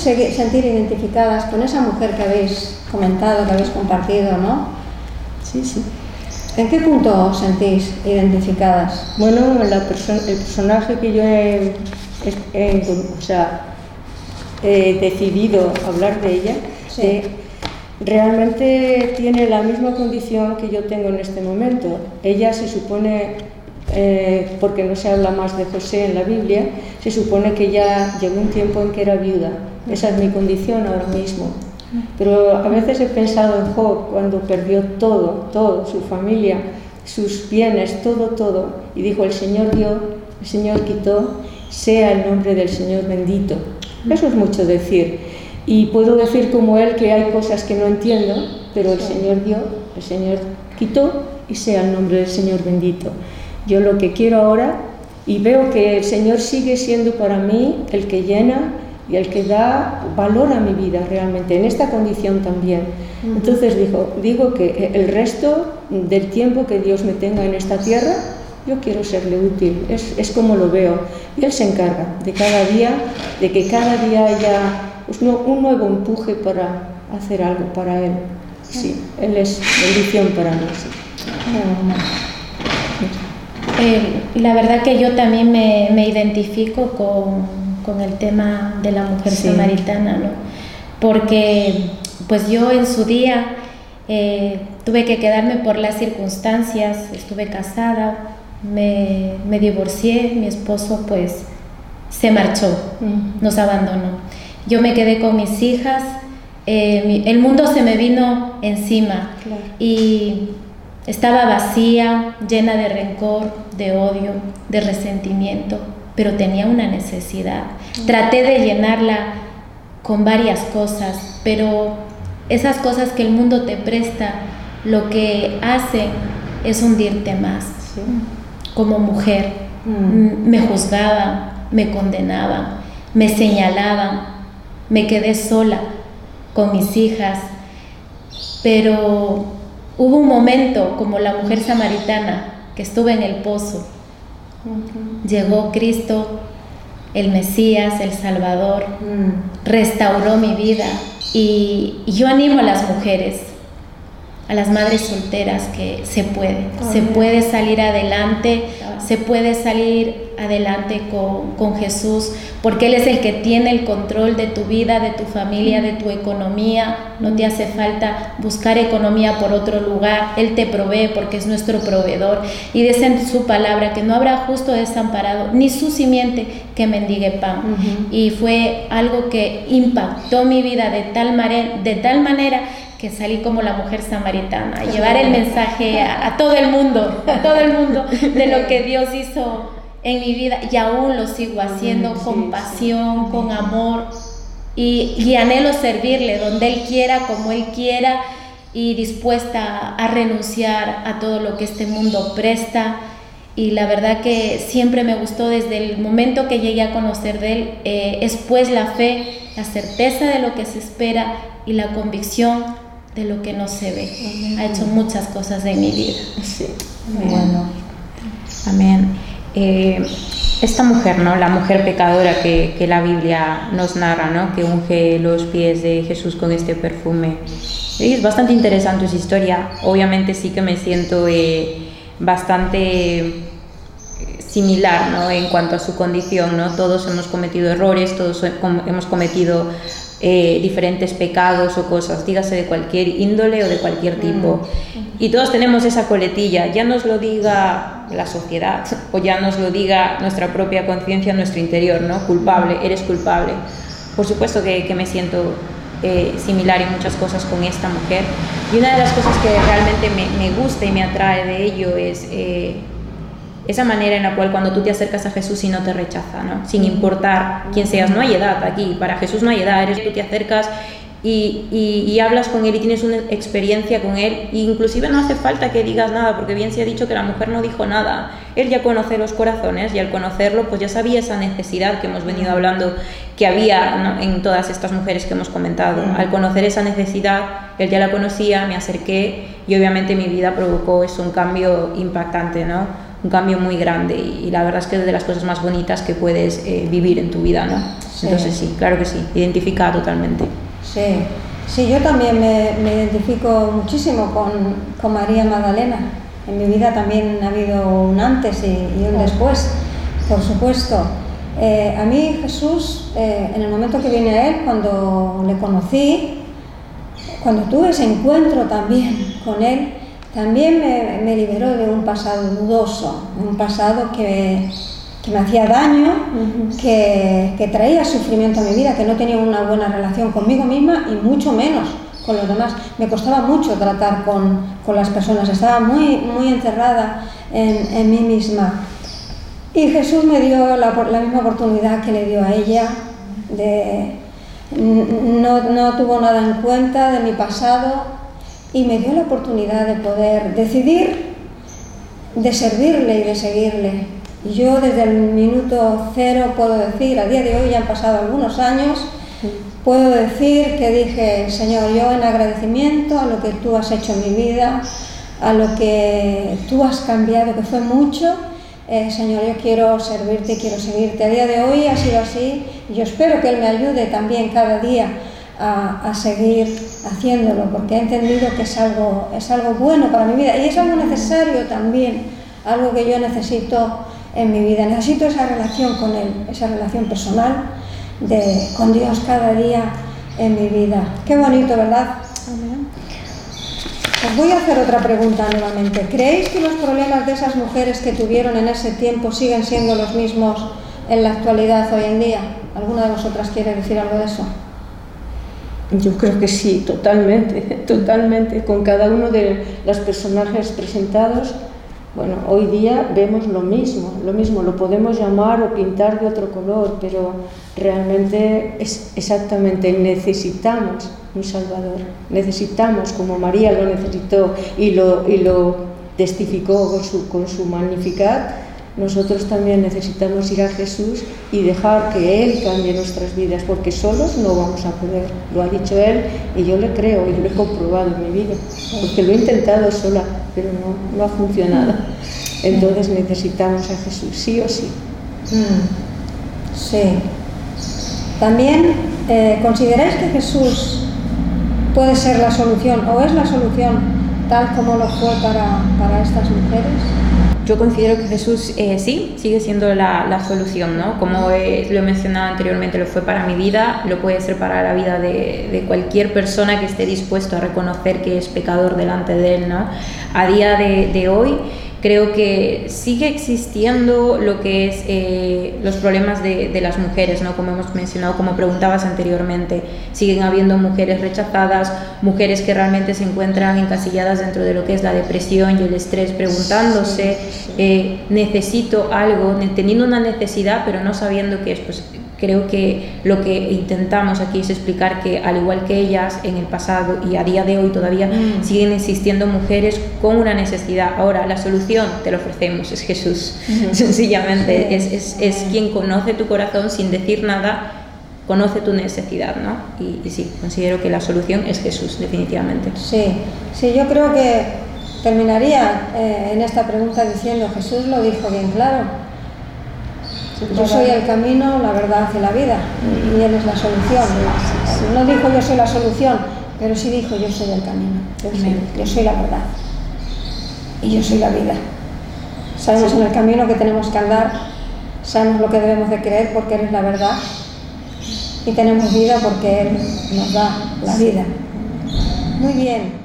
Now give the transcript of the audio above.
sentir identificadas con esa mujer que habéis comentado, que habéis compartido, ¿no? Sí, sí. ¿En qué punto os sentís identificadas? Bueno, la el personaje que yo he, o sea, he decidido hablar de ella, sí. realmente tiene la misma condición que yo tengo en este momento. Ella se supone, eh, porque no se habla más de José en la Biblia, se supone que ya llegó un tiempo en que era viuda. Esa es mi condición ahora mismo. Pero a veces he pensado en Job cuando perdió todo, todo, su familia, sus bienes, todo, todo. Y dijo, el Señor dio, el Señor quitó, sea el nombre del Señor bendito. Eso es mucho decir. Y puedo decir como Él que hay cosas que no entiendo, pero el Señor dio, el Señor quitó y sea el nombre del Señor bendito. Yo lo que quiero ahora, y veo que el Señor sigue siendo para mí el que llena, y el que da valor a mi vida realmente, en esta condición también. Entonces dijo, digo que el resto del tiempo que Dios me tenga en esta tierra, yo quiero serle útil, es, es como lo veo. Y Él se encarga de cada día, de que cada día haya pues, un nuevo empuje para hacer algo para Él. Sí, Él es bendición para mí. Eh, la verdad que yo también me, me identifico con con el tema de la mujer samaritana, ¿no? Porque pues yo en su día eh, tuve que quedarme por las circunstancias, estuve casada, me, me divorcié, mi esposo pues se marchó, nos abandonó. Yo me quedé con mis hijas, eh, el mundo se me vino encima y estaba vacía, llena de rencor, de odio, de resentimiento pero tenía una necesidad. Traté de llenarla con varias cosas, pero esas cosas que el mundo te presta, lo que hacen es hundirte más. Como mujer, mm. me juzgaban, me condenaban, me señalaban, me quedé sola con mis hijas, pero hubo un momento como la mujer samaritana que estuve en el pozo. Llegó Cristo, el Mesías, el Salvador, mm. restauró mi vida y, yo animo a las mujeres, a las madres solteras que se puede, se puede salir adelante, se puede salir adelante con, con, Jesús, porque Él es el que tiene el control de tu vida, de tu familia, de tu economía. No te hace falta buscar economía por otro lugar. Él te provee porque es nuestro proveedor. Y dice en su palabra que no habrá justo desamparado, ni su simiente que mendigue pan. Y fue algo que impactó mi vida de tal, de tal manera que salí como la mujer samaritana, a llevar el mensaje a, a todo el mundo, a todo el mundo de lo que Dios hizo en mi vida y aún lo sigo haciendo con pasión, con amor y, anhelo servirle donde Él quiera, como Él quiera y dispuesta a renunciar a todo lo que este mundo presta. Y la verdad que siempre me gustó desde el momento que llegué a conocer de Él, eh, es pues la fe, la certeza de lo que se espera y la convicción de lo que no se ve. Ha hecho muchas cosas en mi vida. Sí. Eh, esta mujer, ¿no? la mujer pecadora que, que, la Biblia nos narra, ¿no? que unge los pies de Jesús con este perfume. Es bastante interesante su historia. Obviamente sí que me siento eh, bastante eh, similar ¿no? en cuanto a su condición. ¿no? Todos hemos cometido errores, todos hemos cometido eh, diferentes pecados o cosas, dígase de cualquier índole o de cualquier mm. tipo. Y todos tenemos esa coletilla, ya nos lo diga la sociedad o ya nos lo diga nuestra propia conciencia, nuestro interior, ¿no? Culpable, eres culpable. Por supuesto que, que me siento eh, similar en muchas cosas con esta mujer. Y una de las cosas que realmente me, me gusta y me atrae de ello es eh, esa manera en la cual cuando tú te acercas a Jesús y no te rechaza, ¿no? sin importar quién seas, no hay edad aquí, para Jesús no hay edad, eres tú te acercas y, y, hablas con Él y tienes una experiencia con Él, e inclusive no hace falta que digas nada, porque bien se ha dicho que la mujer no dijo nada, Él ya conoce los corazones y al conocerlo pues ya sabía esa necesidad que hemos venido hablando que había en todas estas mujeres que hemos comentado, al conocer esa necesidad, Él ya la conocía, me acerqué y obviamente mi vida provocó eso, un cambio impactante, ¿no? un cambio muy grande y, la verdad es que es de las cosas más bonitas que puedes eh, vivir en tu vida, ¿no? Entonces sí, claro que sí, identifica totalmente. Sí, sí, yo también me, me identifico muchísimo con, con, María Magdalena. En mi vida también ha habido un antes y, y un después, por supuesto. Eh, a mí Jesús, eh, en el momento que vine a Él, cuando le conocí, cuando tuve ese encuentro también con Él, también me, me liberó de un pasado dudoso, un pasado que, que me hacía daño, que, que, traía sufrimiento a mi vida, que no tenía una buena relación conmigo misma y mucho menos con los demás. Me costaba mucho tratar con, con las personas, estaba muy, muy encerrada en, en, mí misma. Y Jesús me dio la, la, misma oportunidad que le dio a ella, de, no, no tuvo nada en cuenta de mi pasado y me dio la oportunidad de poder decidir de servirle y de seguirle. Yo desde el minuto cero puedo decir, a día de hoy ya han pasado algunos años, puedo decir que dije, Señor, yo en agradecimiento a lo que tú has hecho en mi vida, a lo que tú has cambiado, que fue mucho, eh, Señor, yo quiero servirte quiero seguirte. A día de hoy ha sido así y yo espero que Él me ayude también cada día a, a, seguir haciéndolo, porque he entendido que es algo, es algo bueno para mi vida y es algo necesario también, algo que yo necesito en mi vida. Necesito esa relación con Él, esa relación personal de, con Dios cada día en mi vida. Qué bonito, ¿verdad? Os voy a hacer otra pregunta nuevamente. ¿Creéis que los problemas de esas mujeres que tuvieron en ese tiempo siguen siendo los mismos en la actualidad hoy en día? ¿Alguna de vosotras quiere decir algo de eso? Yo creo que sí, totalmente, totalmente. Con cada uno de los personajes presentados, bueno, hoy día vemos lo mismo, lo mismo, lo podemos llamar o pintar de otro color, pero realmente es exactamente, necesitamos un Salvador, necesitamos, como María lo necesitó y lo, y lo testificó con su, con su Magnificat, nosotros también necesitamos ir a Jesús y dejar que Él cambie nuestras vidas, porque solos no vamos a poder. Lo ha dicho Él y yo le creo y lo he comprobado en mi vida, porque lo he intentado sola, pero no, ha funcionado. Entonces necesitamos a Jesús, sí o sí. Mm, sí. También eh, consideráis que Jesús puede ser la solución o es la solución tal como lo fue para, para estas mujeres. Yo considero que Jesús eh, sí, sigue siendo la, la solución, ¿no? Como eh, lo he mencionado anteriormente, lo fue para mi vida, lo puede ser para la vida de, de, cualquier persona que esté dispuesto a reconocer que es pecador delante de Él, ¿no? A día de, de hoy creo que sigue existiendo lo que es eh, los problemas de, de, las mujeres, ¿no? como hemos mencionado, como preguntabas anteriormente, siguen habiendo mujeres rechazadas, mujeres que realmente se encuentran encasilladas dentro de lo que es la depresión y el estrés, preguntándose, eh, necesito algo, teniendo una necesidad, pero no sabiendo qué es. Pues, creo que lo que intentamos aquí es explicar que al igual que ellas en el pasado y a día de hoy todavía mm. siguen existiendo mujeres con una necesidad. Ahora, la solución te lo ofrecemos, es Jesús, mm. sencillamente, es, es, es, quien conoce tu corazón sin decir nada. Conoce tu necesidad, ¿no? Y, y sí, considero que la solución es Jesús, definitivamente. Sí, sí, yo creo que terminaría eh, en esta pregunta diciendo, Jesús lo dijo bien claro, yo soy el camino, la verdad y la vida, y Él es la solución. No dijo yo soy la solución, pero sí dijo yo soy el camino, yo soy, yo soy la verdad. Y yo soy la vida. Sabemos en el camino que tenemos que andar, sabemos lo que debemos de creer porque Él es la verdad y tenemos vida porque Él nos da la vida. Muy bien.